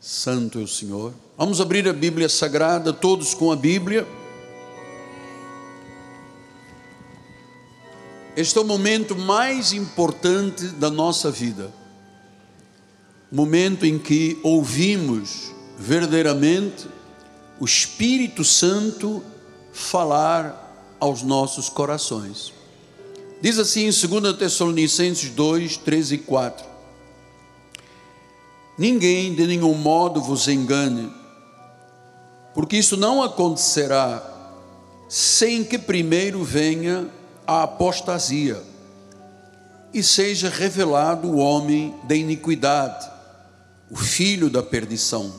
Santo é o Senhor. Vamos abrir a Bíblia Sagrada, todos com a Bíblia. Este é o momento mais importante da nossa vida. Momento em que ouvimos verdadeiramente o Espírito Santo falar aos nossos corações. Diz assim em 2 Tessalonicenses 2, 13 e 4: Ninguém de nenhum modo vos engane, porque isso não acontecerá sem que primeiro venha a apostasia e seja revelado o homem da iniquidade, o filho da perdição,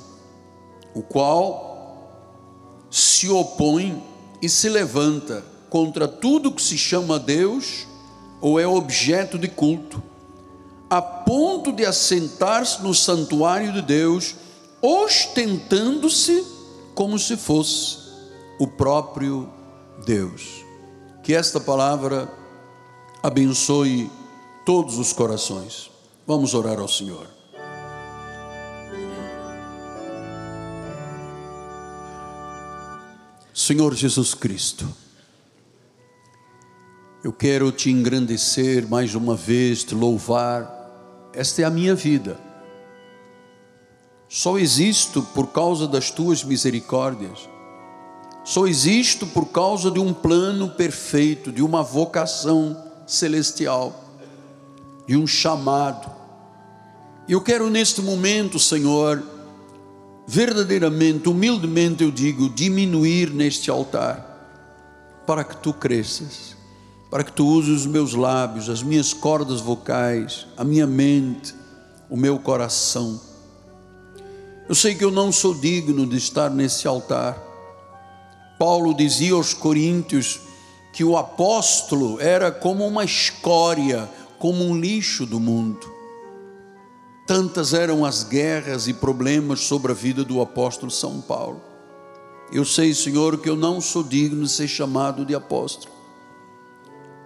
o qual se opõe e se levanta contra tudo que se chama Deus ou é objeto de culto, a ponto de assentar-se no santuário de Deus, ostentando-se como se fosse o próprio Deus. Que esta palavra abençoe todos os corações. Vamos orar ao Senhor. Senhor Jesus Cristo, eu quero te engrandecer mais uma vez, te louvar. Esta é a minha vida. Só existo por causa das tuas misericórdias. Só existo por causa de um plano perfeito, de uma vocação celestial, de um chamado. Eu quero neste momento, Senhor, verdadeiramente, humildemente eu digo, diminuir neste altar, para que tu cresças para que tu uses os meus lábios, as minhas cordas vocais, a minha mente, o meu coração. Eu sei que eu não sou digno de estar nesse altar. Paulo dizia aos Coríntios que o apóstolo era como uma escória, como um lixo do mundo. Tantas eram as guerras e problemas sobre a vida do apóstolo São Paulo. Eu sei, Senhor, que eu não sou digno de ser chamado de apóstolo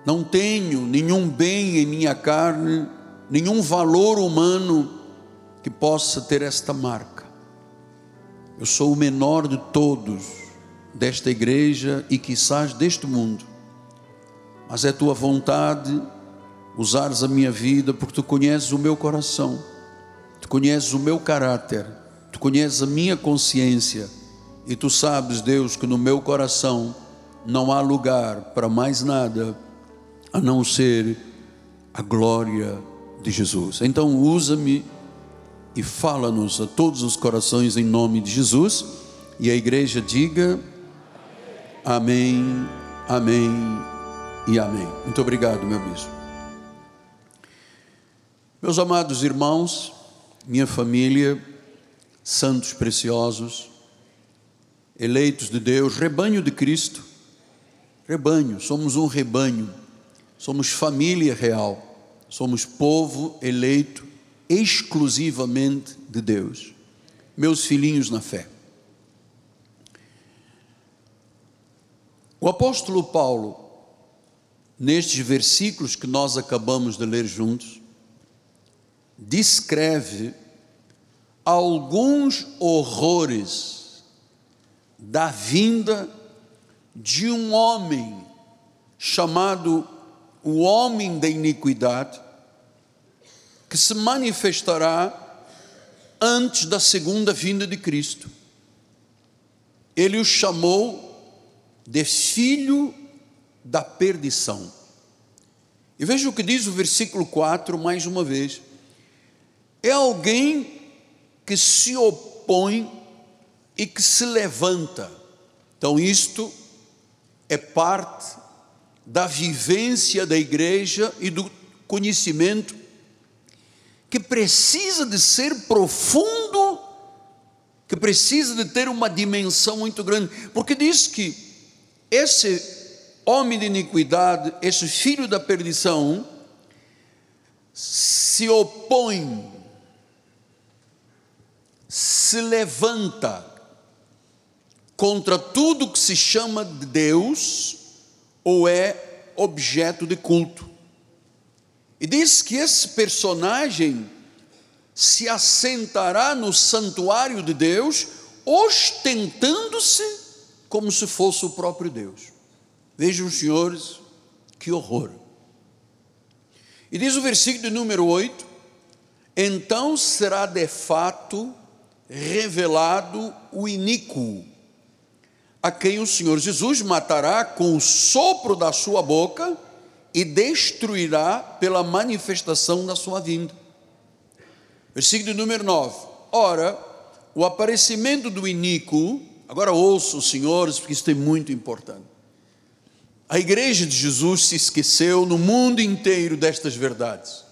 não tenho nenhum bem em minha carne, nenhum valor humano que possa ter esta marca. Eu sou o menor de todos desta igreja e quizás deste mundo, mas é tua vontade usares a minha vida porque tu conheces o meu coração, tu conheces o meu caráter, tu conheces a minha consciência e tu sabes, Deus, que no meu coração não há lugar para mais nada a não ser a glória de Jesus. Então, usa-me e fala-nos a todos os corações em nome de Jesus. E a igreja diga: Amém, Amém e Amém. Muito obrigado, meu bispo. Meus amados irmãos, minha família, santos preciosos, eleitos de Deus, rebanho de Cristo, rebanho, somos um rebanho somos família real, somos povo eleito exclusivamente de Deus, meus filhinhos na fé. O apóstolo Paulo, nestes versículos que nós acabamos de ler juntos, descreve alguns horrores da vinda de um homem chamado o homem da iniquidade, que se manifestará antes da segunda vinda de Cristo. Ele o chamou de filho da perdição. E veja o que diz o versículo 4 mais uma vez. É alguém que se opõe e que se levanta. Então, isto é parte da vivência da igreja e do conhecimento que precisa de ser profundo, que precisa de ter uma dimensão muito grande, porque diz que esse homem de iniquidade, esse filho da perdição, se opõe, se levanta contra tudo que se chama de Deus ou é objeto de culto. E diz que esse personagem se assentará no santuário de Deus, ostentando-se como se fosse o próprio Deus. Vejam, senhores, que horror. E diz o versículo número 8: Então será de fato revelado o iníquo, a quem o Senhor Jesus matará com o sopro da sua boca e destruirá pela manifestação da sua vinda. Versículo número 9. Ora, o aparecimento do iníquo, agora ouçam, senhores, porque isso é muito importante. A igreja de Jesus se esqueceu no mundo inteiro destas verdades.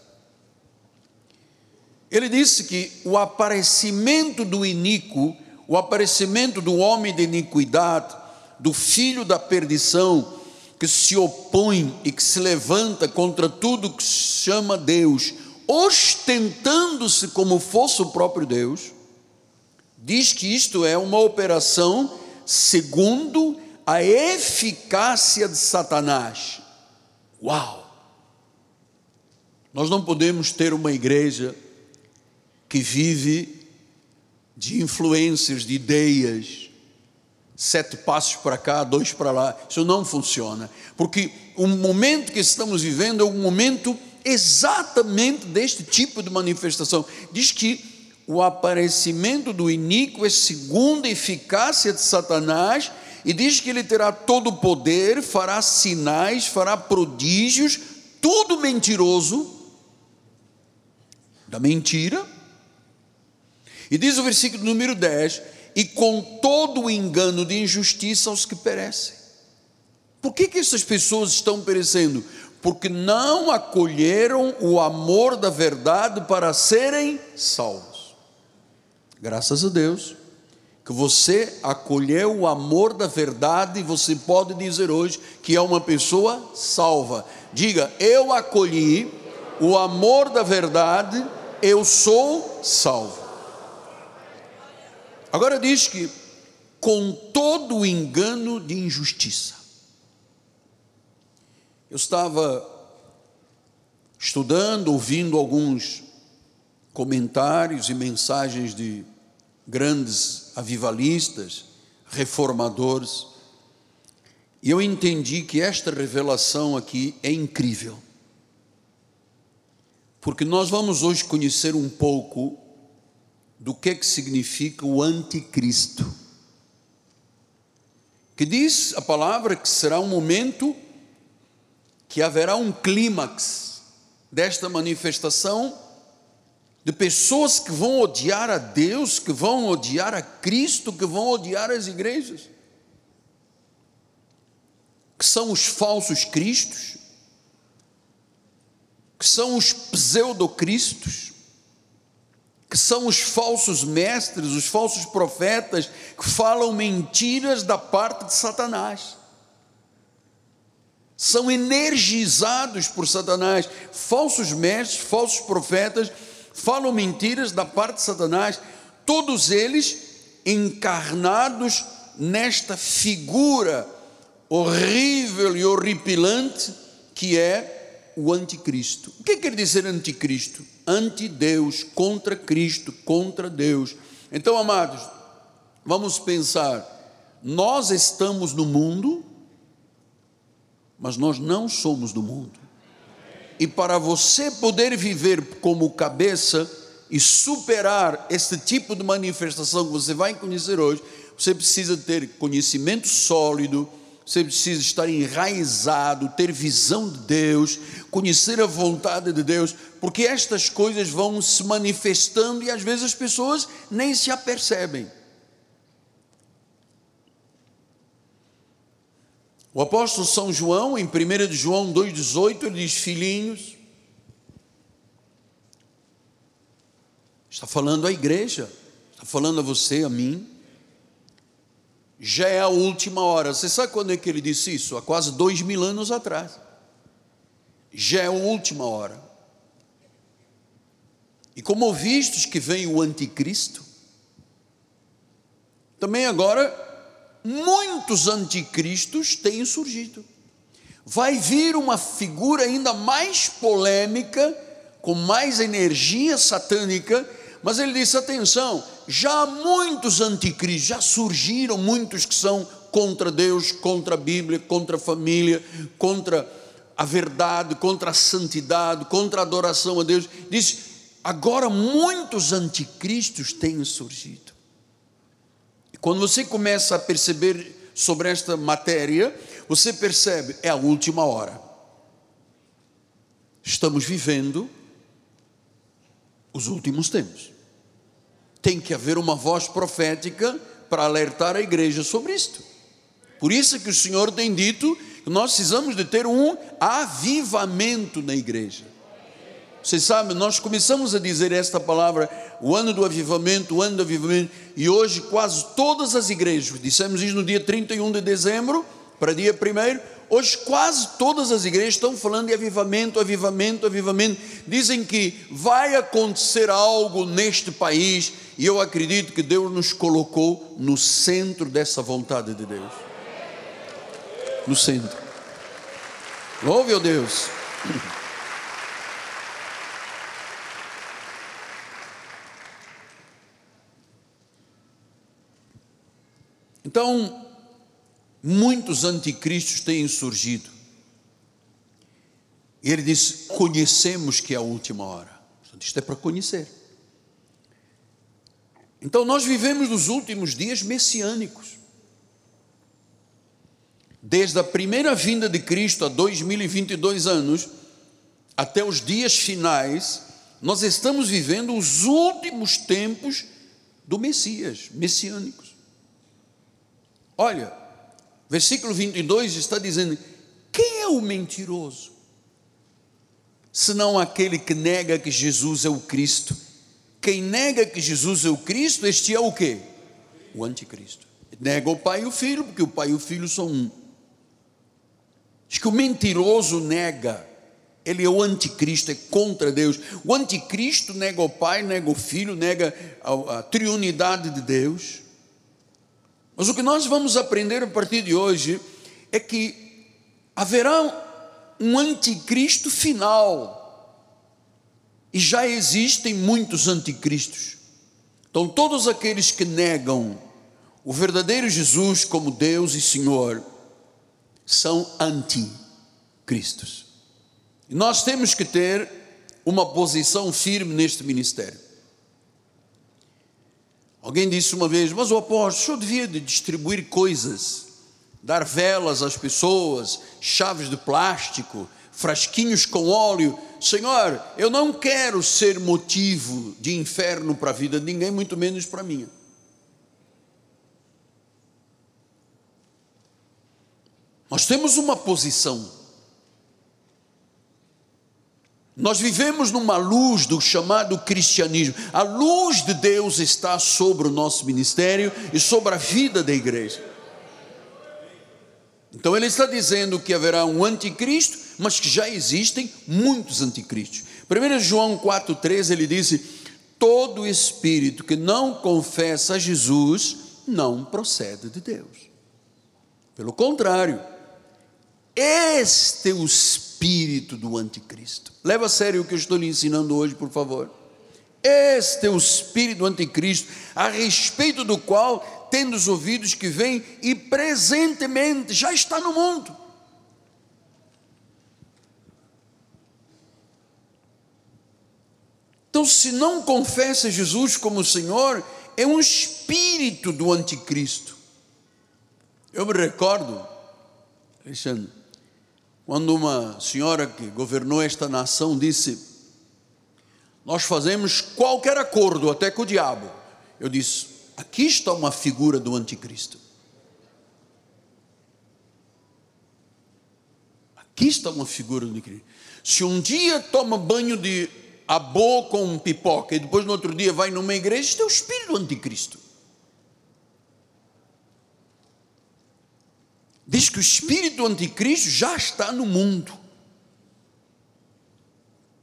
Ele disse que o aparecimento do iníquo, o aparecimento do homem de iniquidade, do filho da perdição, que se opõe e que se levanta contra tudo que se chama Deus, ostentando-se como fosse o próprio Deus, diz que isto é uma operação segundo a eficácia de Satanás. Uau! Nós não podemos ter uma igreja que vive de influências, de ideias, sete passos para cá, dois para lá. Isso não funciona, porque o momento que estamos vivendo é um momento exatamente deste tipo de manifestação. Diz que o aparecimento do iníquo é segundo a eficácia de Satanás e diz que ele terá todo o poder, fará sinais, fará prodígios, tudo mentiroso, da mentira. E diz o versículo número 10: e com todo o engano de injustiça aos que perecem. Por que, que essas pessoas estão perecendo? Porque não acolheram o amor da verdade para serem salvos. Graças a Deus que você acolheu o amor da verdade e você pode dizer hoje que é uma pessoa salva. Diga, eu acolhi o amor da verdade, eu sou salvo. Agora diz que com todo o engano de injustiça. Eu estava estudando, ouvindo alguns comentários e mensagens de grandes avivalistas, reformadores, e eu entendi que esta revelação aqui é incrível. Porque nós vamos hoje conhecer um pouco do que que significa o anticristo. Que diz a palavra que será um momento que haverá um clímax desta manifestação de pessoas que vão odiar a Deus, que vão odiar a Cristo, que vão odiar as igrejas, que são os falsos cristos, que são os pseudocristos, que são os falsos mestres, os falsos profetas, que falam mentiras da parte de Satanás. São energizados por Satanás, falsos mestres, falsos profetas, falam mentiras da parte de Satanás, todos eles encarnados nesta figura horrível e horripilante que é o anticristo. O que quer dizer anticristo? Anti-Deus, contra Cristo, contra Deus. Então, amados, vamos pensar, nós estamos no mundo, mas nós não somos do mundo. E para você poder viver como cabeça e superar esse tipo de manifestação que você vai conhecer hoje, você precisa ter conhecimento sólido, você precisa estar enraizado, ter visão de Deus, conhecer a vontade de Deus, porque estas coisas vão se manifestando e às vezes as pessoas nem se apercebem. O apóstolo São João, em 1 de João 2,18, ele diz: Filhinhos, está falando à igreja, está falando a você, a mim, já é a última hora. Você sabe quando é que ele disse isso? Há quase dois mil anos atrás. Já é a última hora. E como vistos que vem o anticristo, também agora muitos anticristos têm surgido. Vai vir uma figura ainda mais polêmica, com mais energia satânica, mas ele disse: atenção, já há muitos anticristos, já surgiram muitos que são contra Deus, contra a Bíblia, contra a família, contra a verdade, contra a santidade, contra a adoração a Deus. Diz: agora muitos anticristos têm surgido. E quando você começa a perceber sobre esta matéria, você percebe, é a última hora. Estamos vivendo os últimos tempos. Tem que haver uma voz profética para alertar a igreja sobre isto. Por isso que o Senhor tem dito que nós precisamos de ter um avivamento na igreja. Vocês sabem, nós começamos a dizer esta palavra, o ano do avivamento, o ano do avivamento, e hoje quase todas as igrejas, dissemos isso no dia 31 de dezembro, para dia 1 hoje quase todas as igrejas estão falando de avivamento, avivamento, avivamento. Dizem que vai acontecer algo neste país, e eu acredito que Deus nos colocou no centro dessa vontade de Deus. No centro. Louve, ó Deus. Então, muitos anticristos têm surgido. E ele diz: conhecemos que é a última hora. Isto é para conhecer. Então, nós vivemos nos últimos dias messiânicos. Desde a primeira vinda de Cristo, há 2022 anos, até os dias finais, nós estamos vivendo os últimos tempos do Messias, messiânicos. Olha, versículo 22 está dizendo: quem é o mentiroso? Senão aquele que nega que Jesus é o Cristo. Quem nega que Jesus é o Cristo, este é o que? O anticristo. Nega o pai e o filho, porque o pai e o filho são um. Diz que o mentiroso nega, ele é o anticristo, é contra Deus. O anticristo nega o pai, nega o filho, nega a, a triunidade de Deus. Mas o que nós vamos aprender a partir de hoje é que haverá um anticristo final. E já existem muitos anticristos. Então, todos aqueles que negam o verdadeiro Jesus como Deus e Senhor são anticristos. E nós temos que ter uma posição firme neste ministério. Alguém disse uma vez, mas o apóstolo, o senhor devia de distribuir coisas, dar velas às pessoas, chaves de plástico, frasquinhos com óleo. Senhor, eu não quero ser motivo de inferno para a vida de ninguém, muito menos para minha. Nós temos uma posição nós vivemos numa luz do chamado cristianismo. A luz de Deus está sobre o nosso ministério e sobre a vida da igreja. Então ele está dizendo que haverá um anticristo, mas que já existem muitos anticristos. 1 João 4,13 ele disse: Todo espírito que não confessa a Jesus não procede de Deus. Pelo contrário, este é espírito do anticristo. Leva a sério o que eu estou lhe ensinando hoje, por favor. Este é o espírito do anticristo, a respeito do qual tendo os ouvidos que vem e presentemente já está no mundo. Então, se não confessa Jesus como Senhor, é um espírito do anticristo. Eu me recordo, Alexandre, quando uma senhora que governou esta nação disse: Nós fazemos qualquer acordo, até com o diabo. Eu disse: Aqui está uma figura do anticristo. Aqui está uma figura do anticristo. Se um dia toma banho de abô com pipoca e depois no outro dia vai numa igreja, isto é o espírito do anticristo. Diz que o espírito anticristo já está no mundo.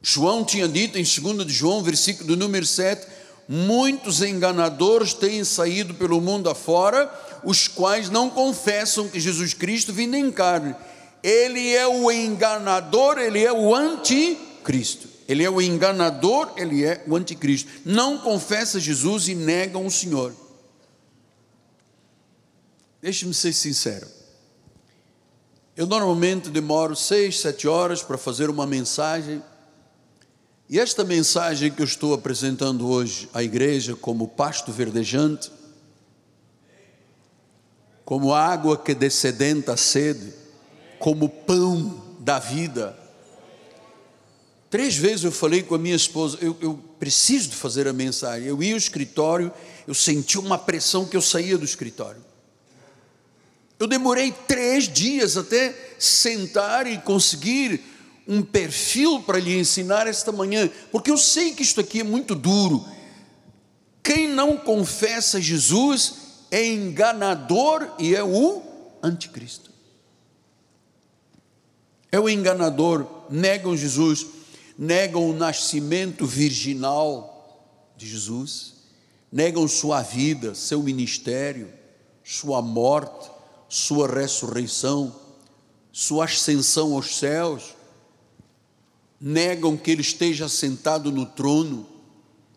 João tinha dito em 2 de João, versículo número 7, muitos enganadores têm saído pelo mundo afora, os quais não confessam que Jesus Cristo vindo em carne. Ele é o enganador, ele é o anticristo. Ele é o enganador, ele é o anticristo. Não confessa Jesus e negam o Senhor. Deixe-me ser sincero. Eu normalmente demoro seis, sete horas para fazer uma mensagem. E esta mensagem que eu estou apresentando hoje à igreja, como pasto verdejante, como água que descedenta a sede, como pão da vida. Três vezes eu falei com a minha esposa, eu, eu preciso de fazer a mensagem. Eu ia ao escritório, eu senti uma pressão que eu saía do escritório. Eu demorei três dias até sentar e conseguir um perfil para lhe ensinar esta manhã, porque eu sei que isto aqui é muito duro. Quem não confessa Jesus é enganador e é o anticristo. É o enganador, negam Jesus, negam o nascimento virginal de Jesus, negam sua vida, seu ministério, sua morte sua ressurreição, sua ascensão aos céus, negam que ele esteja sentado no trono,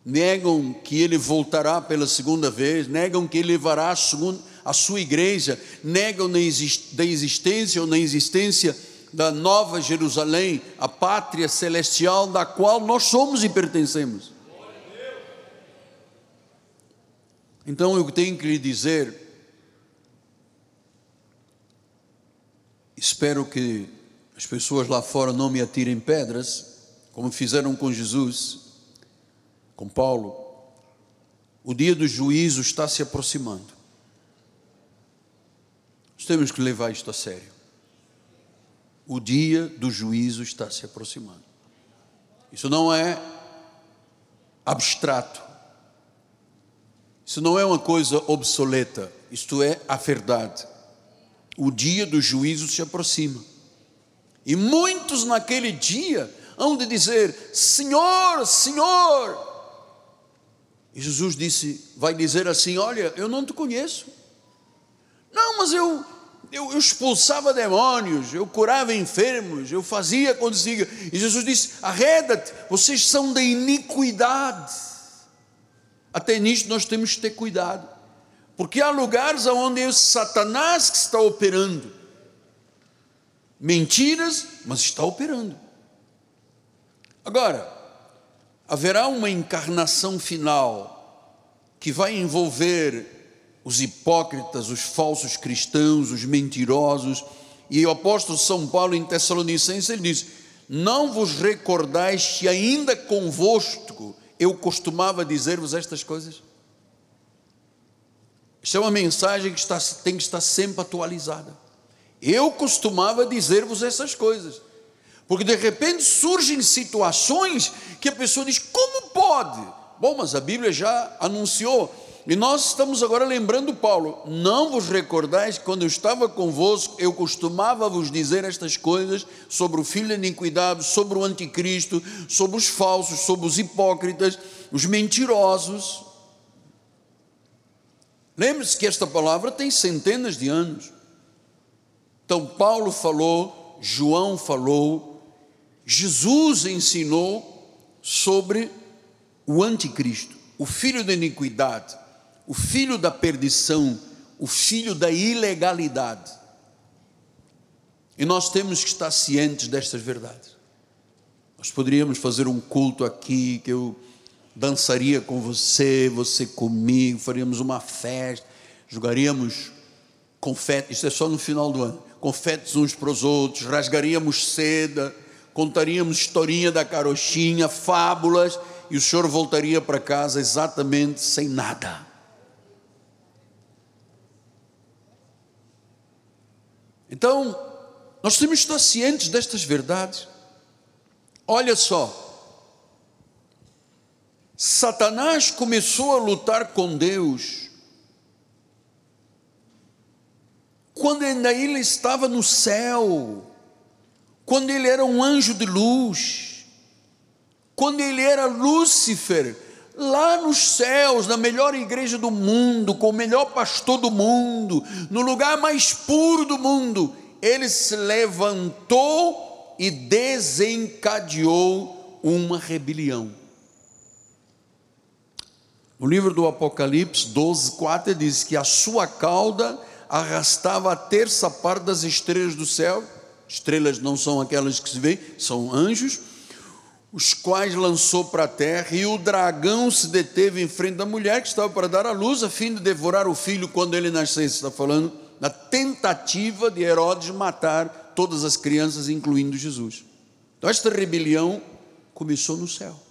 negam que ele voltará pela segunda vez, negam que ele levará a, segunda, a sua igreja, negam da existência ou na existência da nova Jerusalém, a pátria celestial da qual nós somos e pertencemos. Então eu tenho que lhe dizer, Espero que as pessoas lá fora não me atirem pedras, como fizeram com Jesus, com Paulo. O dia do juízo está se aproximando. Nós temos que levar isto a sério. O dia do juízo está se aproximando. Isso não é abstrato. Isso não é uma coisa obsoleta. Isto é a verdade o dia do juízo se aproxima. E muitos naquele dia hão de dizer: Senhor, Senhor. E Jesus disse, vai dizer assim: Olha, eu não te conheço. Não, mas eu, eu, eu expulsava demônios, eu curava enfermos, eu fazia acontecer. E Jesus disse: Arreda-te, vocês são da iniquidade. Até nisto nós temos que ter cuidado. Porque há lugares onde é Satanás que está operando. Mentiras, mas está operando. Agora, haverá uma encarnação final que vai envolver os hipócritas, os falsos cristãos, os mentirosos. E o apóstolo São Paulo em Tessalonicenses ele diz: Não vos recordais que ainda convosco eu costumava dizer-vos estas coisas? Isso é uma mensagem que está, tem que estar sempre atualizada. Eu costumava dizer-vos essas coisas, porque de repente surgem situações que a pessoa diz: como pode? Bom, mas a Bíblia já anunciou, e nós estamos agora lembrando Paulo: não vos recordais que quando eu estava convosco, eu costumava vos dizer estas coisas sobre o filho da iniquidade, sobre o anticristo, sobre os falsos, sobre os hipócritas, os mentirosos. Lembre-se que esta palavra tem centenas de anos. Então, Paulo falou, João falou, Jesus ensinou sobre o anticristo, o filho da iniquidade, o filho da perdição, o filho da ilegalidade. E nós temos que estar cientes destas verdades. Nós poderíamos fazer um culto aqui que eu dançaria com você, você comigo, faríamos uma festa, jogaríamos confetes, isso é só no final do ano, confetes uns para os outros, rasgaríamos seda, contaríamos historinha da carochinha, fábulas, e o senhor voltaria para casa exatamente sem nada. Então, nós temos que estar cientes destas verdades. Olha só, Satanás começou a lutar com Deus quando ainda ele estava no céu, quando ele era um anjo de luz, quando ele era Lúcifer, lá nos céus, na melhor igreja do mundo, com o melhor pastor do mundo, no lugar mais puro do mundo, ele se levantou e desencadeou uma rebelião. No livro do Apocalipse 12, 4 diz que a sua cauda arrastava a terça parte das estrelas do céu. Estrelas não são aquelas que se vê, são anjos, os quais lançou para a terra, e o dragão se deteve em frente da mulher que estava para dar à luz, a fim de devorar o filho quando ele nascesse. Está falando na tentativa de Herodes matar todas as crianças, incluindo Jesus. Então, esta rebelião começou no céu.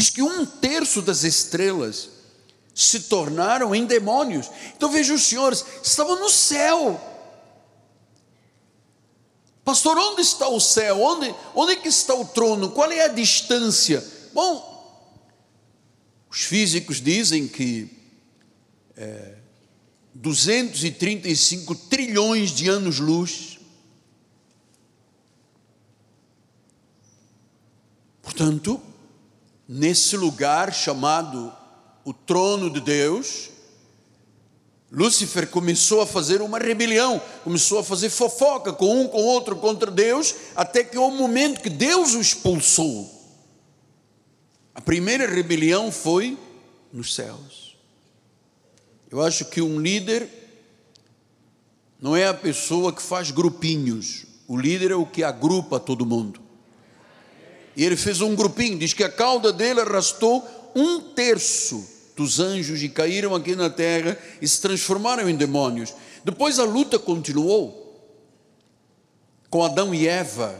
Diz que um terço das estrelas se tornaram em demônios. Então veja os senhores, estavam no céu. Pastor, onde está o céu? Onde, onde é que está o trono? Qual é a distância? Bom, os físicos dizem que é, 235 trilhões de anos-luz. Portanto, nesse lugar chamado o trono de Deus, Lúcifer começou a fazer uma rebelião, começou a fazer fofoca com um com outro contra Deus, até que o momento que Deus o expulsou. A primeira rebelião foi nos céus. Eu acho que um líder não é a pessoa que faz grupinhos, o líder é o que agrupa todo mundo. E ele fez um grupinho, diz que a cauda dele arrastou um terço dos anjos e caíram aqui na terra e se transformaram em demônios. Depois a luta continuou com Adão e Eva,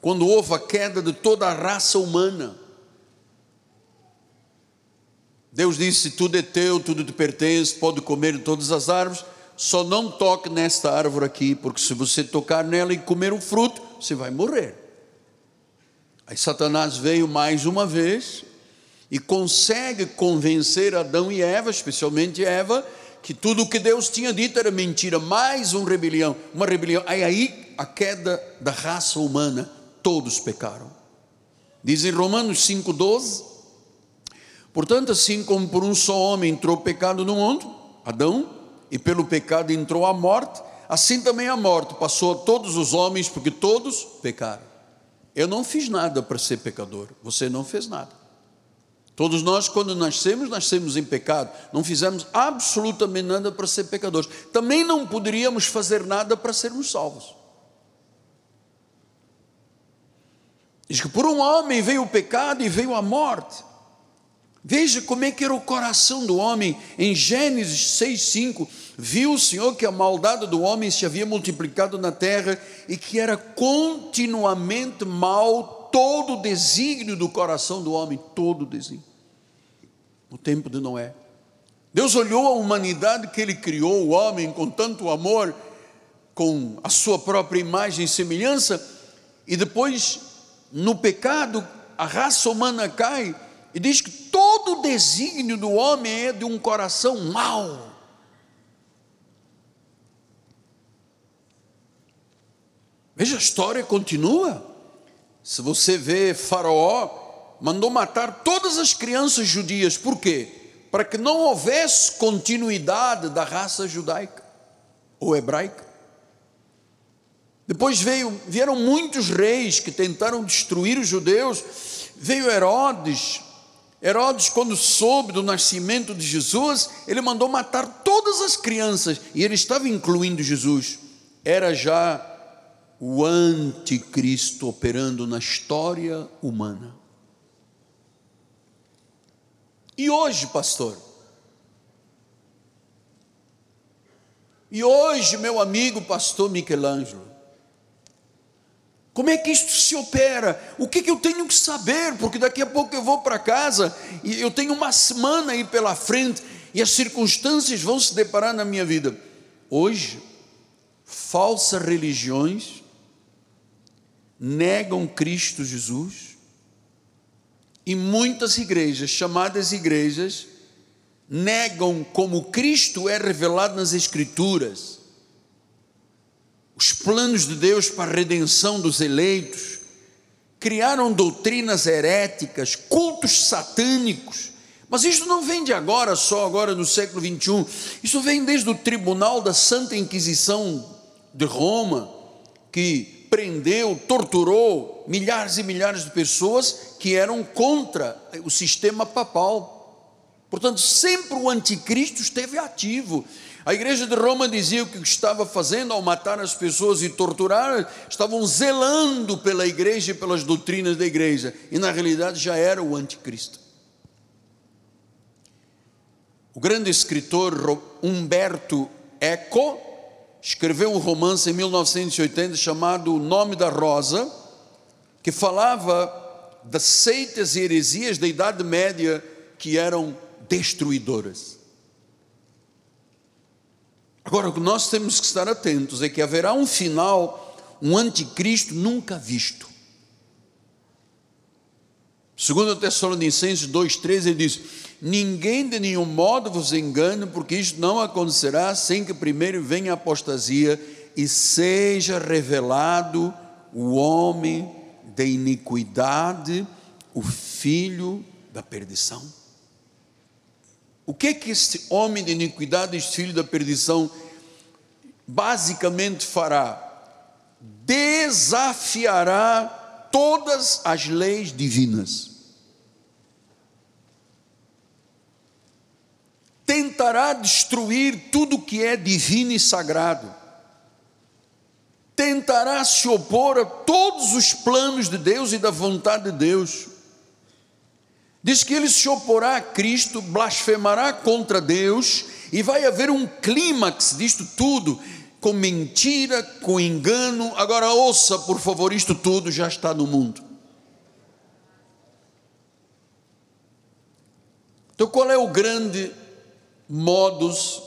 quando houve a queda de toda a raça humana. Deus disse: Tudo é teu, tudo te pertence, pode comer de todas as árvores, só não toque nesta árvore aqui, porque se você tocar nela e comer o fruto, você vai morrer. Aí Satanás veio mais uma vez e consegue convencer Adão e Eva, especialmente Eva, que tudo o que Deus tinha dito era mentira, mais uma rebelião, uma rebelião. Aí aí a queda da raça humana, todos pecaram. Diz em Romanos 5:12, portanto, assim como por um só homem entrou o pecado no mundo, Adão, e pelo pecado entrou a morte, assim também a morte passou a todos os homens, porque todos pecaram. Eu não fiz nada para ser pecador, você não fez nada. Todos nós, quando nascemos, nascemos em pecado, não fizemos absolutamente nada para ser pecadores. Também não poderíamos fazer nada para sermos salvos. Diz que por um homem veio o pecado e veio a morte. Veja como é que era o coração do homem. Em Gênesis 6,5, viu o Senhor que a maldade do homem se havia multiplicado na terra e que era continuamente mal todo o desígnio do coração do homem, todo o desígnio. No tempo de Noé. Deus olhou a humanidade que ele criou, o homem, com tanto amor, com a sua própria imagem e semelhança, e depois, no pecado, a raça humana cai e diz que todo o desígnio do homem é de um coração mau. Veja, a história continua. Se você vê Faraó, mandou matar todas as crianças judias, por quê? Para que não houvesse continuidade da raça judaica ou hebraica. Depois veio, vieram muitos reis que tentaram destruir os judeus. Veio Herodes, Herodes, quando soube do nascimento de Jesus, ele mandou matar todas as crianças, e ele estava incluindo Jesus. Era já o anticristo operando na história humana. E hoje, pastor? E hoje, meu amigo pastor Michelangelo, como é que isto se opera? O que, que eu tenho que saber? Porque daqui a pouco eu vou para casa e eu tenho uma semana aí pela frente e as circunstâncias vão se deparar na minha vida. Hoje, falsas religiões negam Cristo Jesus e muitas igrejas, chamadas igrejas, negam como Cristo é revelado nas Escrituras os planos de Deus para a redenção dos eleitos, criaram doutrinas heréticas, cultos satânicos. Mas isso não vem de agora, só agora no século 21. Isso vem desde o tribunal da Santa Inquisição de Roma, que prendeu, torturou milhares e milhares de pessoas que eram contra o sistema papal. Portanto, sempre o anticristo esteve ativo. A igreja de Roma dizia o que estava fazendo ao matar as pessoas e torturar, estavam zelando pela igreja e pelas doutrinas da igreja, e na realidade já era o anticristo. O grande escritor Humberto Eco escreveu um romance em 1980 chamado O Nome da Rosa, que falava das seitas e heresias da Idade Média que eram destruidoras. Agora, o que nós temos que estar atentos é que haverá um final, um anticristo nunca visto. Segundo Tessalonicenses 2,13, ele diz: Ninguém de nenhum modo vos engane, porque isto não acontecerá sem que primeiro venha a apostasia e seja revelado o homem da iniquidade, o filho da perdição. O que é que este homem de iniquidade, este filho da perdição, basicamente fará? Desafiará todas as leis divinas. Tentará destruir tudo que é divino e sagrado. Tentará se opor a todos os planos de Deus e da vontade de Deus Diz que ele se oporá a Cristo, blasfemará contra Deus, e vai haver um clímax disto tudo, com mentira, com engano. Agora ouça, por favor, isto tudo já está no mundo. Então, qual é o grande modus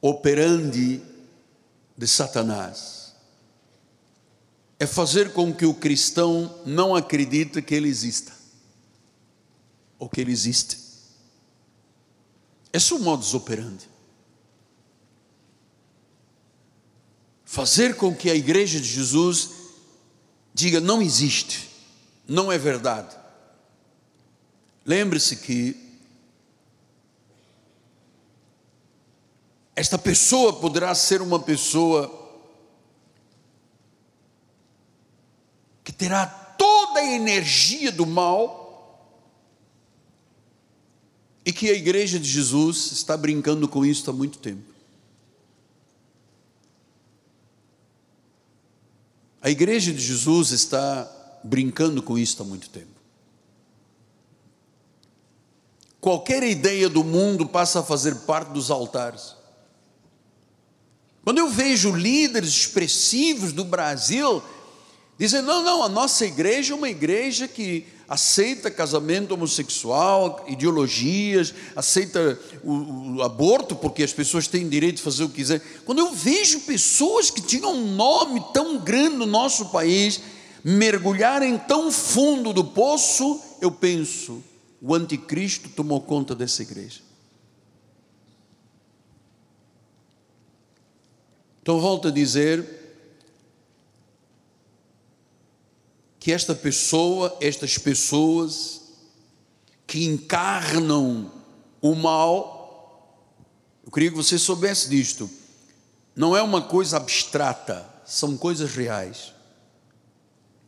operandi de Satanás? É fazer com que o cristão não acredite que ele exista ou que ele existe. Esse é o modus operandi. Fazer com que a igreja de Jesus diga não existe, não é verdade. Lembre-se que esta pessoa poderá ser uma pessoa que terá toda a energia do mal e que a igreja de Jesus está brincando com isso há muito tempo. A igreja de Jesus está brincando com isso há muito tempo. Qualquer ideia do mundo passa a fazer parte dos altares. Quando eu vejo líderes expressivos do Brasil dizendo: não, não, a nossa igreja é uma igreja que aceita casamento homossexual, ideologias, aceita o, o, aborto, porque as pessoas têm direito de fazer o que quiser. Quando eu vejo pessoas que tinham um nome tão grande no nosso país mergulharem tão fundo do poço, eu penso, o anticristo tomou conta dessa igreja. Então volto a dizer, que esta pessoa, estas pessoas que encarnam o mal, eu queria que você soubesse disto, não é uma coisa abstrata, são coisas reais.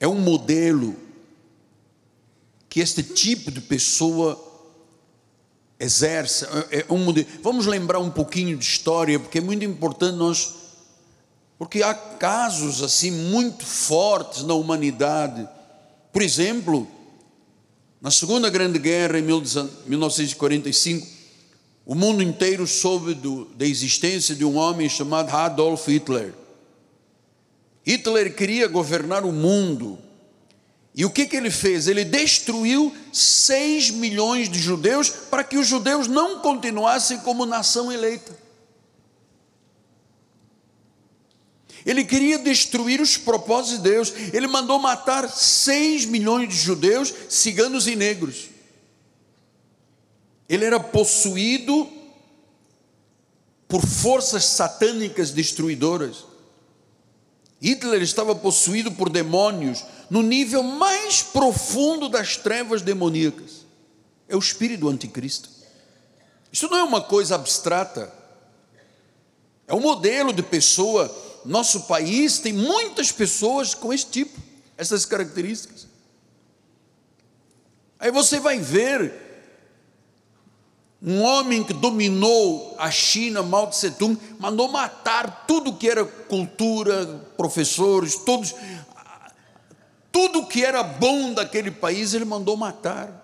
É um modelo que este tipo de pessoa exerce. É, é um modelo. Vamos lembrar um pouquinho de história, porque é muito importante nós porque há casos assim muito fortes na humanidade. Por exemplo, na Segunda Grande Guerra, em 1945, o mundo inteiro soube do, da existência de um homem chamado Adolf Hitler. Hitler queria governar o mundo. E o que, que ele fez? Ele destruiu 6 milhões de judeus para que os judeus não continuassem como nação eleita. Ele queria destruir os propósitos de Deus. Ele mandou matar 6 milhões de judeus, ciganos e negros. Ele era possuído por forças satânicas destruidoras. Hitler estava possuído por demônios no nível mais profundo das trevas demoníacas. É o espírito do anticristo. Isso não é uma coisa abstrata. É um modelo de pessoa nosso país tem muitas pessoas com esse tipo, essas características. Aí você vai ver um homem que dominou a China, Mao Tse Tung, mandou matar tudo que era cultura, professores, todos, tudo que era bom daquele país, ele mandou matar.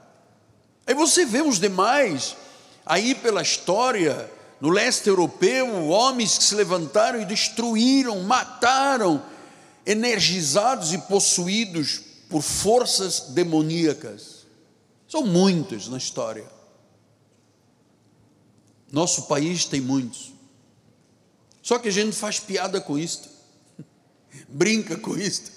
Aí você vê os demais, aí pela história, no leste europeu, homens que se levantaram e destruíram, mataram, energizados e possuídos por forças demoníacas. São muitos na história. Nosso país tem muitos. Só que a gente faz piada com isto, brinca com isto.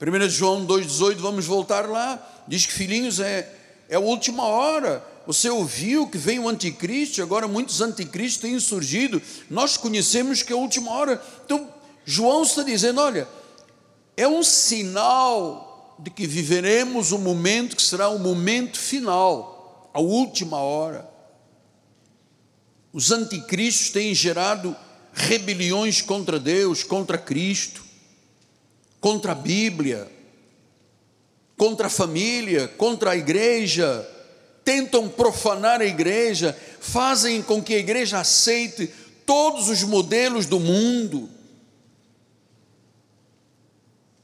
1 João 2,18, vamos voltar lá diz que filhinhos é, é a última hora. Você ouviu que vem o anticristo, agora muitos anticristos têm surgido. Nós conhecemos que é a última hora. Então, João está dizendo: olha, é um sinal de que viveremos um momento que será o momento final, a última hora. Os anticristos têm gerado rebeliões contra Deus, contra Cristo, contra a Bíblia contra a família, contra a igreja, tentam profanar a igreja, fazem com que a igreja aceite todos os modelos do mundo.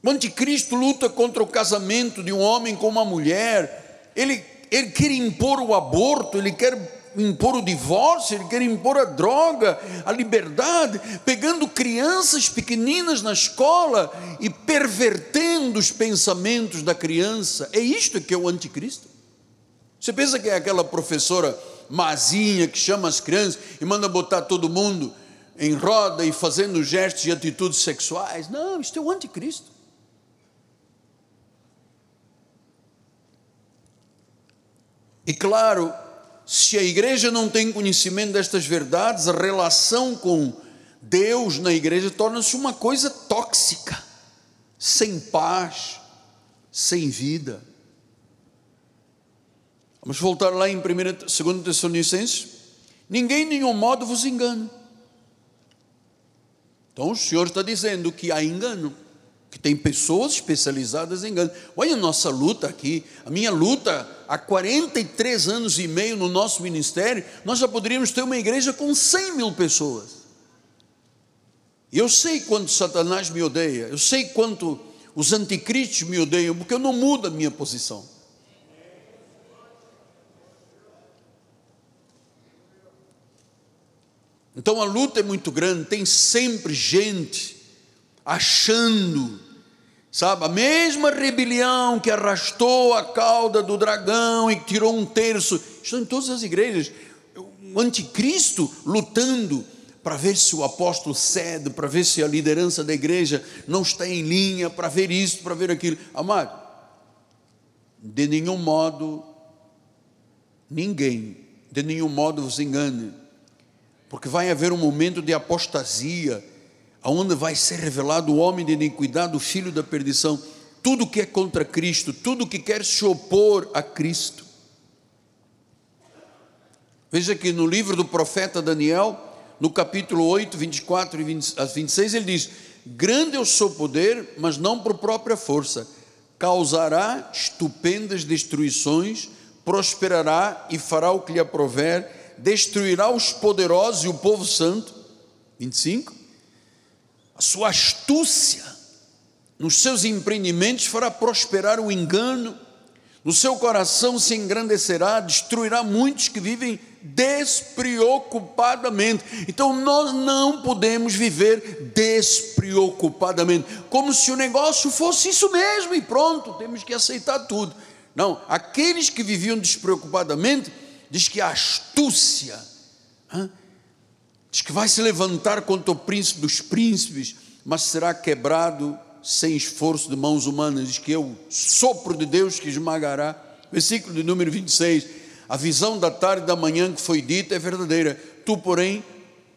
O anticristo luta contra o casamento de um homem com uma mulher, ele, ele quer impor o aborto, ele quer impor o divórcio, ele quer impor a droga, a liberdade, pegando crianças pequeninas na escola e pervertendo os pensamentos da criança. É isto que é o anticristo. Você pensa que é aquela professora mazinha que chama as crianças e manda botar todo mundo em roda e fazendo gestos e atitudes sexuais? Não, isto é o anticristo. E claro, se a igreja não tem conhecimento destas verdades, a relação com Deus na igreja torna-se uma coisa tóxica, sem paz, sem vida. Vamos voltar lá em 1, 2 Tessalonicenses. Ninguém, de nenhum modo, vos engana. Então o Senhor está dizendo que há engano que tem pessoas especializadas em engano. Olha a nossa luta aqui, a minha luta há 43 anos e meio no nosso ministério, nós já poderíamos ter uma igreja com 100 mil pessoas. Eu sei quanto Satanás me odeia, eu sei quanto os anticristos me odeiam, porque eu não mudo a minha posição. Então a luta é muito grande, tem sempre gente achando, sabe, a mesma rebelião que arrastou a cauda do dragão e tirou um terço, estão em todas as igrejas, o anticristo lutando para ver se o apóstolo cede, para ver se a liderança da igreja não está em linha, para ver isso, para ver aquilo. Amado, de nenhum modo, ninguém, de nenhum modo vos engane, porque vai haver um momento de apostasia, aonde vai ser revelado o homem de iniquidade, o filho da perdição, tudo que é contra Cristo, tudo que quer se opor a Cristo. Veja que no livro do profeta Daniel, no capítulo 8, 24 e 20, 26, ele diz: Grande é o seu poder, mas não por própria força, causará estupendas destruições, prosperará e fará o que lhe aprover, destruirá os poderosos e o povo santo. 25 a sua astúcia nos seus empreendimentos fará prosperar o engano, no seu coração se engrandecerá, destruirá muitos que vivem despreocupadamente. Então nós não podemos viver despreocupadamente, como se o negócio fosse isso mesmo e pronto, temos que aceitar tudo. Não, aqueles que viviam despreocupadamente, diz que a astúcia, hein, Diz que vai se levantar contra o príncipe dos príncipes, mas será quebrado sem esforço de mãos humanas. Diz que é o sopro de Deus que esmagará. Versículo de número 26. A visão da tarde e da manhã que foi dita é verdadeira. Tu, porém,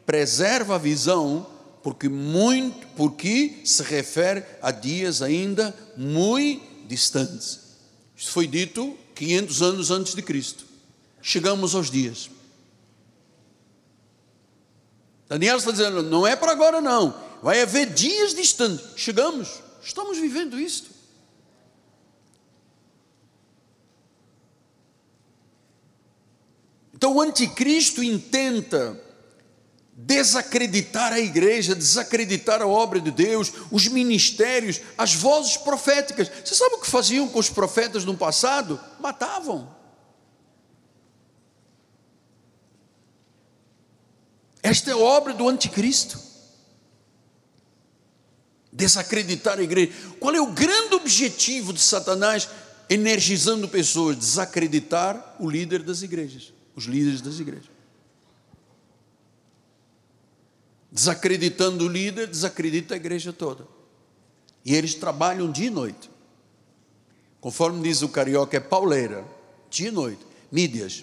preserva a visão, porque muito, porque se refere a dias ainda muito distantes. Isso foi dito 500 anos antes de Cristo. Chegamos aos dias. Daniel está dizendo: não é para agora, não. Vai haver dias distantes. Chegamos, estamos vivendo isto. Então o anticristo intenta desacreditar a igreja, desacreditar a obra de Deus, os ministérios, as vozes proféticas. Você sabe o que faziam com os profetas no passado? Matavam. Esta é obra do anticristo. Desacreditar a igreja. Qual é o grande objetivo de Satanás energizando pessoas? Desacreditar o líder das igrejas, os líderes das igrejas. Desacreditando o líder, desacredita a igreja toda. E eles trabalham dia e noite. Conforme diz o carioca, é pauleira, dia e noite. Mídias,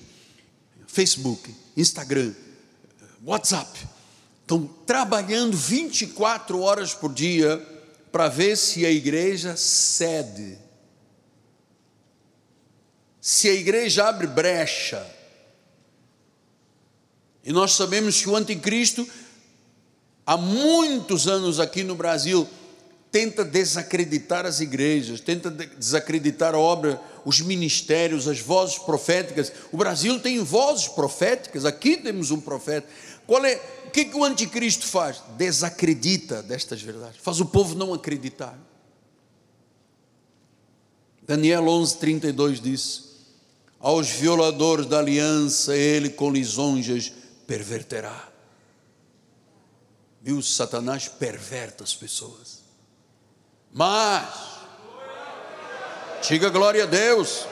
Facebook, Instagram, WhatsApp. Estão trabalhando 24 horas por dia para ver se a igreja cede. Se a igreja abre brecha. E nós sabemos que o anticristo há muitos anos aqui no Brasil, tenta desacreditar as igrejas, tenta desacreditar a obra, os ministérios, as vozes proféticas. O Brasil tem vozes proféticas, aqui temos um profeta. Qual é, o que, que o anticristo faz? Desacredita destas verdades, faz o povo não acreditar. Daniel 11:32 diz: Aos violadores da aliança ele com lisonjas perverterá. Viu? Satanás perverte as pessoas. Mas, diga glória a Deus.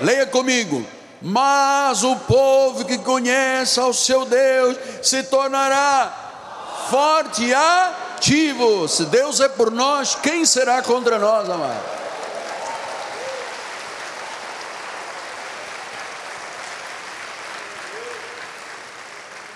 Leia comigo. Mas o povo que conhece ao seu Deus se tornará forte e ativo. Se Deus é por nós, quem será contra nós, amado?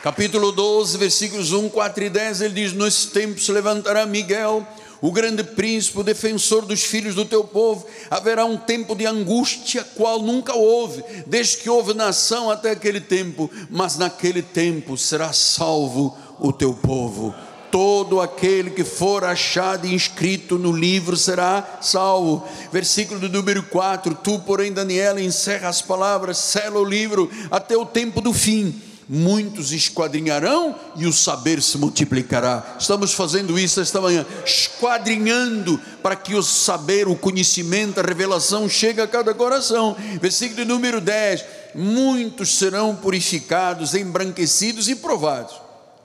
capítulo 12, versículos 1, 4 e 10, ele diz: Nesse tempo se levantará Miguel, o grande príncipe, o defensor dos filhos do teu povo. Haverá um tempo de angústia, qual nunca houve, desde que houve nação até aquele tempo, mas naquele tempo será salvo o teu povo. Todo aquele que for achado e inscrito no livro será salvo. Versículo do número 4: Tu, porém, Daniel, encerra as palavras, sela o livro até o tempo do fim muitos esquadrinharão e o saber se multiplicará. Estamos fazendo isso esta manhã, esquadrinhando para que o saber, o conhecimento, a revelação chegue a cada coração. Versículo número 10: Muitos serão purificados, embranquecidos e provados.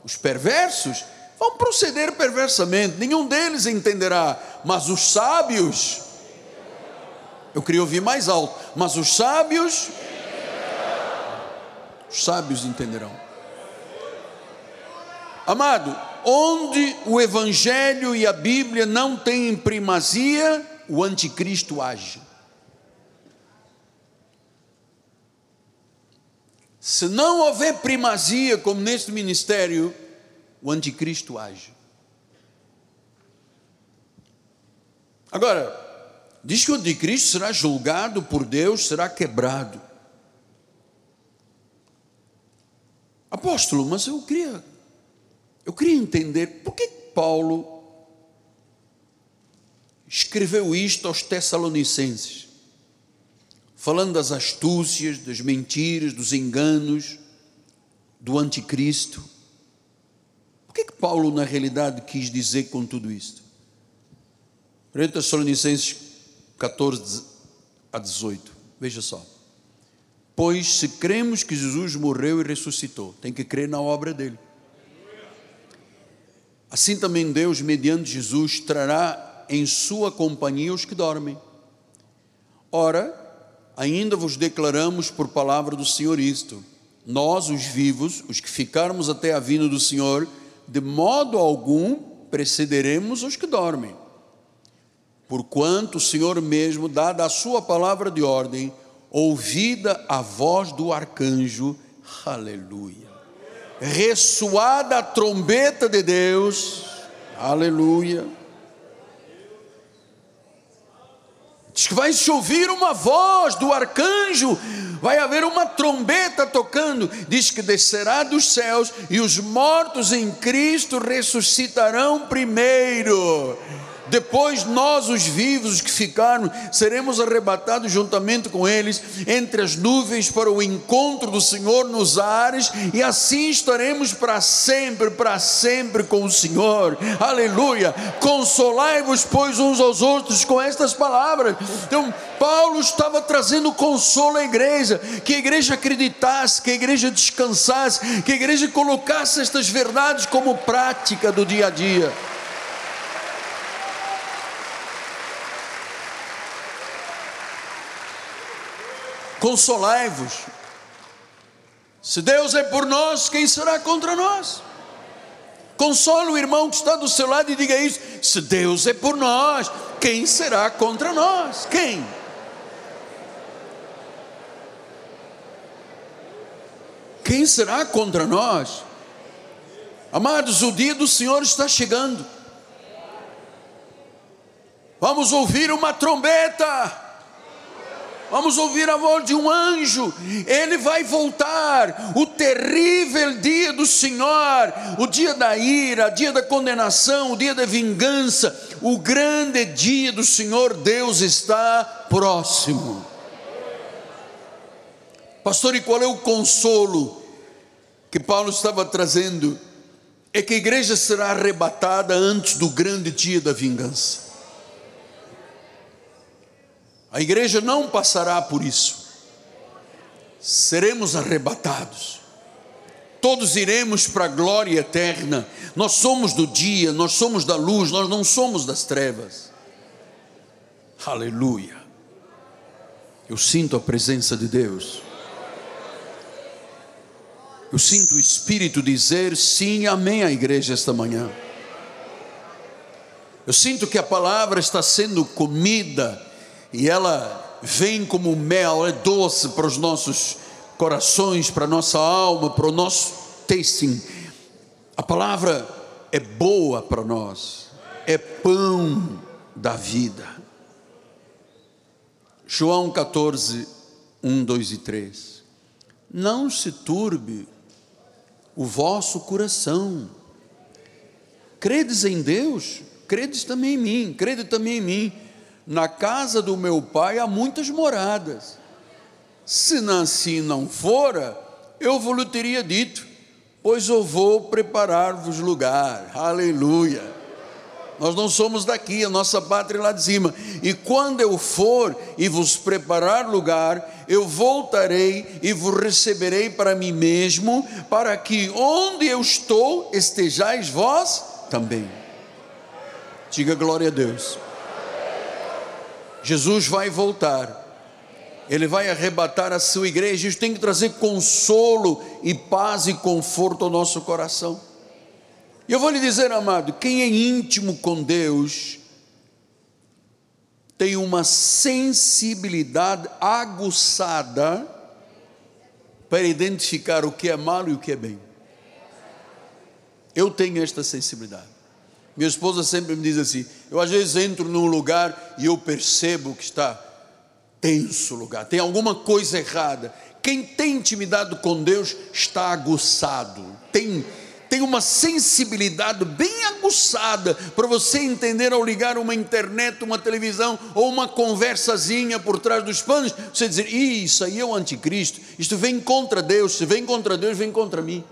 Os perversos vão proceder perversamente, nenhum deles entenderá, mas os sábios, eu queria ouvir mais alto, mas os sábios os sábios entenderão. Amado, onde o Evangelho e a Bíblia não têm primazia, o anticristo age. Se não houver primazia, como neste ministério, o anticristo age. Agora, diz que o anticristo será julgado por Deus, será quebrado. Apóstolo, mas eu queria, eu queria entender por que Paulo escreveu isto aos Tessalonicenses, falando das astúcias, das mentiras, dos enganos, do anticristo. O que que Paulo, na realidade, quis dizer com tudo isto? 1 Tessalonicenses 14 a 18, veja só. Pois se cremos que Jesus morreu e ressuscitou, tem que crer na obra dele. Assim também Deus, mediante Jesus, trará em sua companhia os que dormem. Ora, ainda vos declaramos por palavra do Senhor isto: nós, os vivos, os que ficarmos até a vinda do Senhor, de modo algum precederemos os que dormem. Porquanto o Senhor mesmo, dada a sua palavra de ordem, ouvida a voz do arcanjo, aleluia. Ressoada a trombeta de Deus, aleluia. Diz que vai se ouvir uma voz do arcanjo, vai haver uma trombeta tocando, diz que descerá dos céus e os mortos em Cristo ressuscitarão primeiro. Depois nós, os vivos, os que ficaram, seremos arrebatados juntamente com eles entre as nuvens para o encontro do Senhor nos ares, e assim estaremos para sempre, para sempre com o Senhor. Aleluia! Consolai-vos, pois, uns aos outros com estas palavras. Então, Paulo estava trazendo consolo à igreja, que a igreja acreditasse, que a igreja descansasse, que a igreja colocasse estas verdades como prática do dia a dia. Consolai-vos. Se Deus é por nós, quem será contra nós? Console o irmão que está do seu lado e diga isso: se Deus é por nós, quem será contra nós? Quem? Quem será contra nós? Amados, o dia do Senhor está chegando. Vamos ouvir uma trombeta vamos ouvir a voz de um anjo, ele vai voltar, o terrível dia do Senhor, o dia da ira, o dia da condenação, o dia da vingança, o grande dia do Senhor Deus está próximo. Pastor, e qual é o consolo que Paulo estava trazendo? É que a igreja será arrebatada antes do grande dia da vingança. A igreja não passará por isso. Seremos arrebatados. Todos iremos para a glória eterna. Nós somos do dia, nós somos da luz, nós não somos das trevas. Aleluia. Eu sinto a presença de Deus. Eu sinto o Espírito dizer sim, amém à igreja esta manhã. Eu sinto que a palavra está sendo comida e ela vem como mel, é doce para os nossos corações, para a nossa alma, para o nosso tasting. A palavra é boa para nós, é pão da vida. João 14, 1, 2 e 3. Não se turbe o vosso coração. Credes em Deus, credes também em mim, crede também em mim na casa do meu pai há muitas moradas. Se assim não fora, eu vos teria dito, pois eu vou preparar-vos lugar. Aleluia. Nós não somos daqui, a nossa pátria é lá de cima. E quando eu for e vos preparar lugar, eu voltarei e vos receberei para mim mesmo, para que onde eu estou estejais vós também. Diga glória a Deus. Jesus vai voltar, Ele vai arrebatar a sua igreja, isso tem que trazer consolo e paz e conforto ao nosso coração. E eu vou lhe dizer, amado, quem é íntimo com Deus, tem uma sensibilidade aguçada para identificar o que é mal e o que é bem. Eu tenho esta sensibilidade. Minha esposa sempre me diz assim: eu às vezes entro num lugar e eu percebo que está tenso o lugar, tem alguma coisa errada. Quem tem intimidade com Deus está aguçado, tem, tem uma sensibilidade bem aguçada para você entender ao ligar uma internet, uma televisão ou uma conversazinha por trás dos panos, você dizer: Isso aí é o anticristo, isto vem contra Deus, se vem contra Deus, vem contra mim.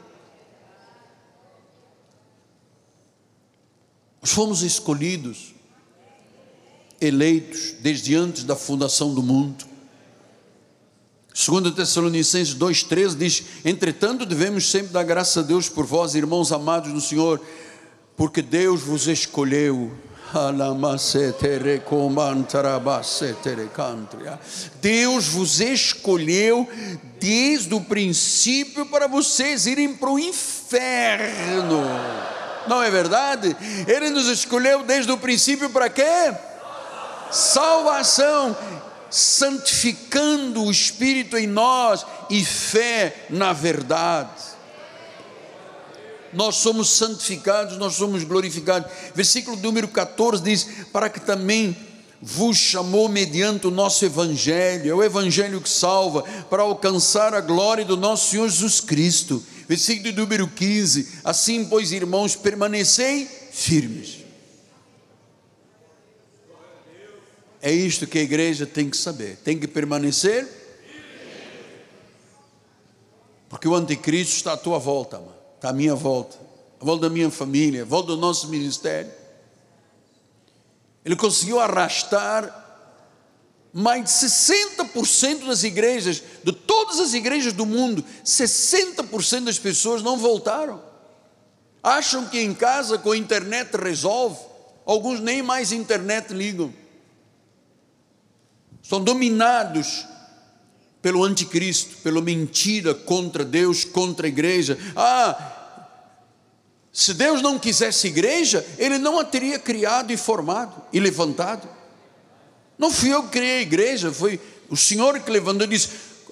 Fomos escolhidos, eleitos desde antes da fundação do mundo. Segundo Tessalonicenses 2,13 diz: Entretanto, devemos sempre dar graças a Deus por vós, irmãos amados do Senhor, porque Deus vos escolheu. Deus vos escolheu desde o princípio para vocês irem para o inferno. Não é verdade? Ele nos escolheu desde o princípio para quê? Salvação, santificando o Espírito em nós e fé na verdade. Nós somos santificados, nós somos glorificados. Versículo número 14 diz: Para que também vos chamou mediante o nosso Evangelho, é o Evangelho que salva, para alcançar a glória do nosso Senhor Jesus Cristo. Versículo número 15: Assim, pois, irmãos, permanecei firmes. É isto que a igreja tem que saber, tem que permanecer, porque o anticristo está à tua volta, está à minha volta, à volta da minha família, à volta do nosso ministério. Ele conseguiu arrastar mais de 60% das igrejas, de todas as igrejas do mundo, 60% das pessoas não voltaram. Acham que em casa com a internet resolve. Alguns nem mais internet ligam. São dominados pelo anticristo, pela mentira contra Deus, contra a igreja. Ah, se Deus não quisesse igreja, Ele não a teria criado e formado e levantado. Não fui eu que criei a igreja, foi o Senhor que levantou e disse: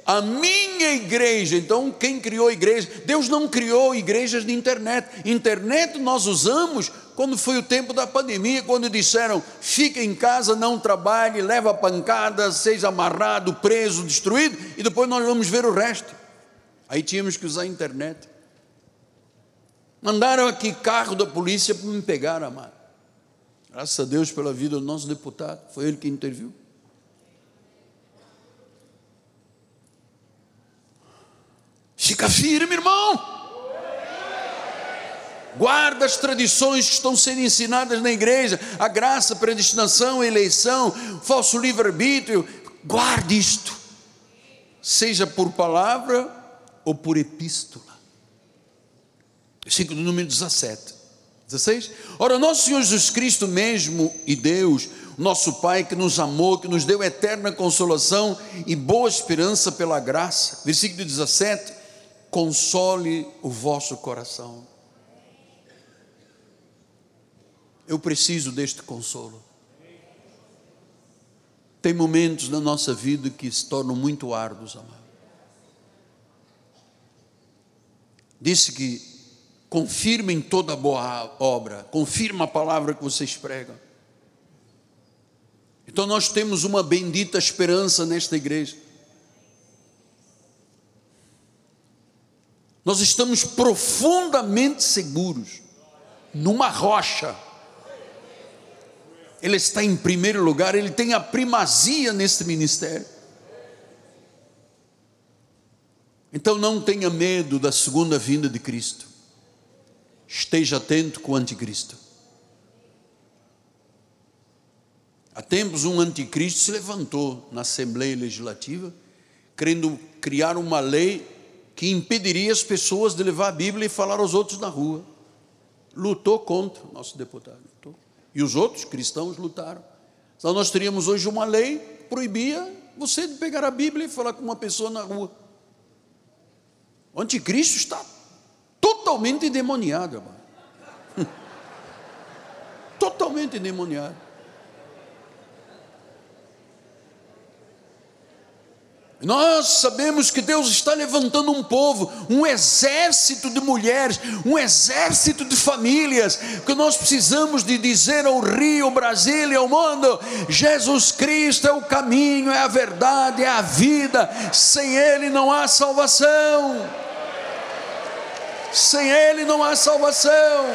a minha igreja. Então, quem criou a igreja? Deus não criou igrejas de internet. Internet nós usamos quando foi o tempo da pandemia, quando disseram: fica em casa, não trabalhe, leva pancada, seja amarrado, preso, destruído, e depois nós vamos ver o resto. Aí tínhamos que usar a internet. Mandaram aqui carro da polícia para me pegar, amado. Graças a Deus pela vida do nosso deputado, foi ele que interviu. Fica firme, irmão. Guarda as tradições que estão sendo ensinadas na igreja, a graça, a predestinação, a eleição, falso livre-arbítrio. Guarde isto, seja por palavra ou por epístola versículo número 17. 16? Ora, nosso Senhor Jesus Cristo mesmo e Deus, nosso Pai que nos amou, que nos deu eterna consolação e boa esperança pela graça. Versículo 17: console o vosso coração. Eu preciso deste consolo. Tem momentos na nossa vida que se tornam muito árduos, amado. Disse que confirmem toda boa obra, confirma a palavra que vocês pregam. Então nós temos uma bendita esperança nesta igreja. Nós estamos profundamente seguros numa rocha. Ele está em primeiro lugar, ele tem a primazia neste ministério. Então não tenha medo da segunda vinda de Cristo esteja atento com o anticristo. Há tempos um anticristo se levantou na Assembleia Legislativa, querendo criar uma lei que impediria as pessoas de levar a Bíblia e falar aos outros na rua. Lutou contra o nosso deputado. Lutou. E os outros cristãos lutaram. Então nós teríamos hoje uma lei que proibia você de pegar a Bíblia e falar com uma pessoa na rua. O anticristo está totalmente endemoniado, amado. totalmente endemoniado. Nós sabemos que Deus está levantando um povo, um exército de mulheres, um exército de famílias, que nós precisamos de dizer ao Rio, e ao mundo: Jesus Cristo é o caminho, é a verdade, é a vida, sem Ele não há salvação. Sem Ele não há salvação.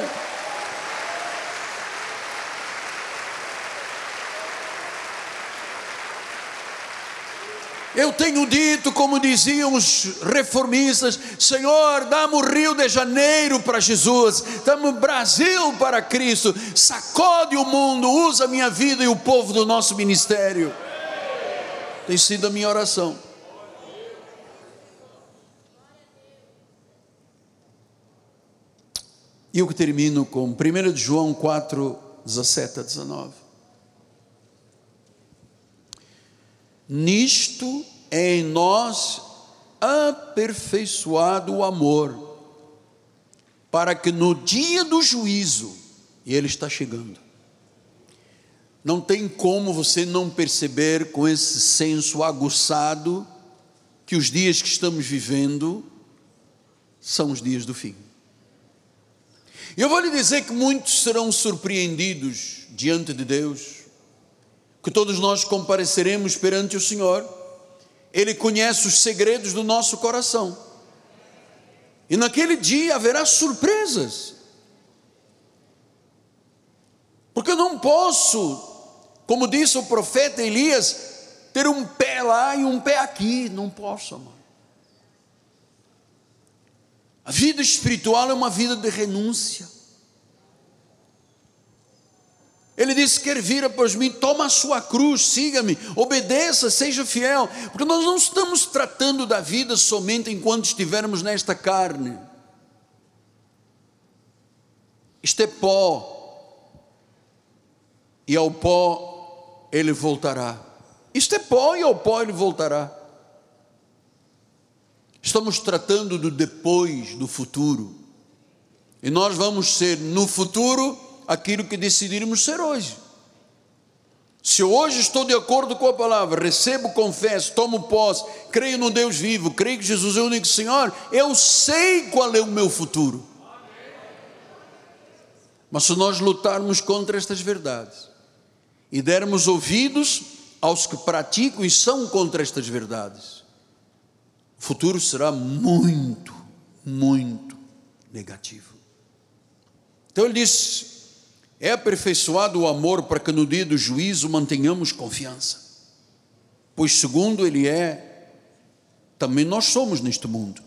Eu tenho dito, como diziam os reformistas: Senhor, dá-me o Rio de Janeiro para Jesus, dá-me o Brasil para Cristo, sacode o mundo, usa a minha vida e o povo do nosso ministério. Tem sido a minha oração. E eu termino com 1 João 4, 17 a 19. Nisto é em nós aperfeiçoado o amor, para que no dia do juízo, e ele está chegando, não tem como você não perceber com esse senso aguçado que os dias que estamos vivendo são os dias do fim. Eu vou lhe dizer que muitos serão surpreendidos diante de Deus que todos nós compareceremos perante o Senhor. Ele conhece os segredos do nosso coração. E naquele dia haverá surpresas. Porque eu não posso, como disse o profeta Elias, ter um pé lá e um pé aqui. Não posso, amor. A vida espiritual é uma vida de renúncia. Ele disse: Quer vir após mim, toma a sua cruz, siga-me, obedeça, seja fiel, porque nós não estamos tratando da vida somente enquanto estivermos nesta carne. Isto é pó, e ao pó ele voltará. Isto é pó, e ao pó ele voltará. Estamos tratando do depois, do futuro, e nós vamos ser no futuro aquilo que decidirmos ser hoje. Se hoje estou de acordo com a palavra, recebo, confesso, tomo posse, creio no Deus vivo, creio que Jesus é o único Senhor, eu sei qual é o meu futuro. Mas se nós lutarmos contra estas verdades e dermos ouvidos aos que praticam e são contra estas verdades, futuro será muito, muito negativo. Então ele disse: é aperfeiçoado o amor para que no dia do juízo mantenhamos confiança. Pois, segundo Ele é, também nós somos neste mundo.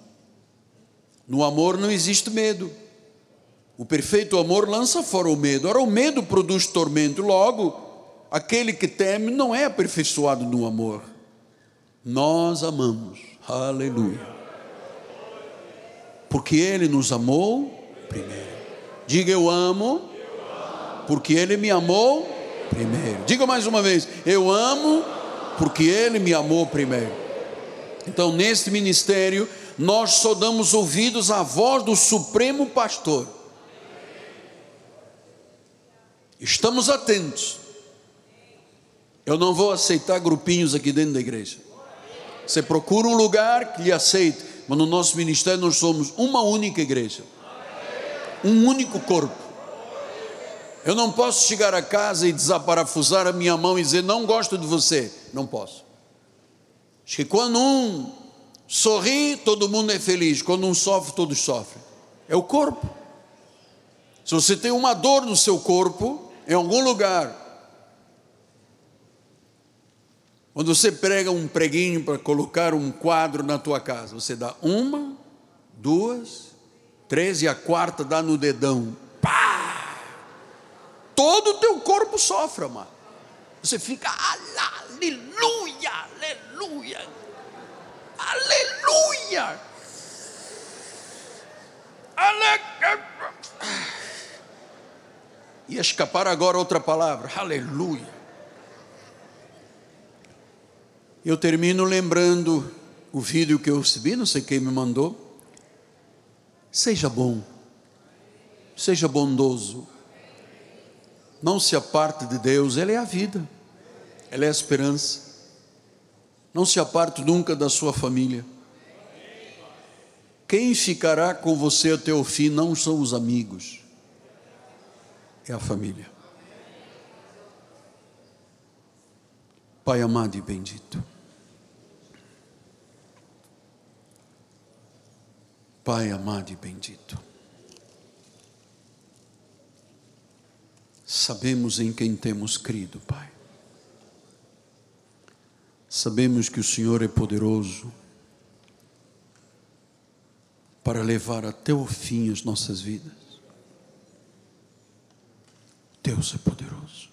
No amor não existe medo. O perfeito amor lança fora o medo. Ora, o medo produz tormento. Logo, aquele que teme não é aperfeiçoado no amor. Nós amamos. Aleluia. Porque Ele nos amou primeiro. Diga eu amo porque Ele me amou primeiro. Diga mais uma vez: eu amo porque Ele me amou primeiro. Então, neste ministério, nós só damos ouvidos à voz do Supremo Pastor. Estamos atentos. Eu não vou aceitar grupinhos aqui dentro da igreja. Você procura um lugar que lhe aceite, mas no nosso ministério nós somos uma única igreja, um único corpo. Eu não posso chegar a casa e desaparafusar a minha mão e dizer não gosto de você. Não posso. Acho que quando um sorri, todo mundo é feliz. Quando um sofre, todos sofrem. É o corpo. Se você tem uma dor no seu corpo, em algum lugar, quando você prega um preguinho para colocar um quadro na tua casa, você dá uma, duas, três e a quarta dá no dedão todo o teu corpo sofre, amado. Você fica, aleluia, aleluia. aleluia. Ia escapar agora outra palavra, aleluia. Eu termino lembrando o vídeo que eu recebi, não sei quem me mandou. Seja bom, seja bondoso não se aparte de Deus, Ele é a vida, Ele é a esperança. Não se aparte nunca da sua família. Quem ficará com você até o fim não são os amigos, é a família. Pai amado e bendito. Pai amado e bendito. Sabemos em quem temos crido, Pai. Sabemos que o Senhor é poderoso para levar até o fim as nossas vidas. Deus é poderoso.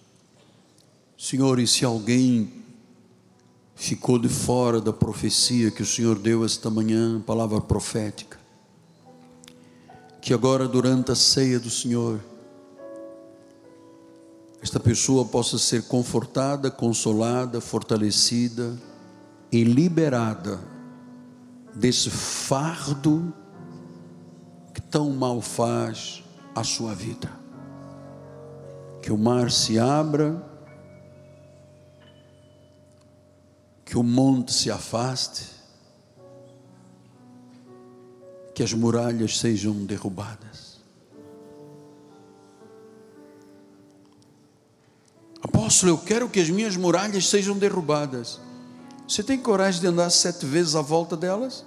Senhor, e se alguém ficou de fora da profecia que o Senhor deu esta manhã, palavra profética, que agora durante a ceia do Senhor, esta pessoa possa ser confortada, consolada, fortalecida e liberada desse fardo que tão mal faz a sua vida. Que o mar se abra, que o monte se afaste, que as muralhas sejam derrubadas. Apóstolo, eu quero que as minhas muralhas sejam derrubadas. Você tem coragem de andar sete vezes à volta delas?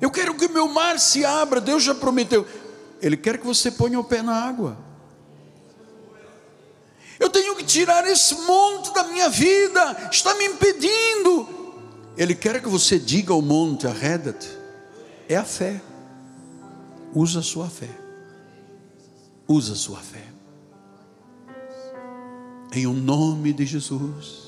Eu quero que o meu mar se abra, Deus já prometeu. Ele quer que você ponha o pé na água. Eu tenho que tirar esse monte da minha vida, está me impedindo. Ele quer que você diga ao monte, arreda-te. É a fé. Usa a sua fé. Usa a sua fé. Em o nome de Jesus.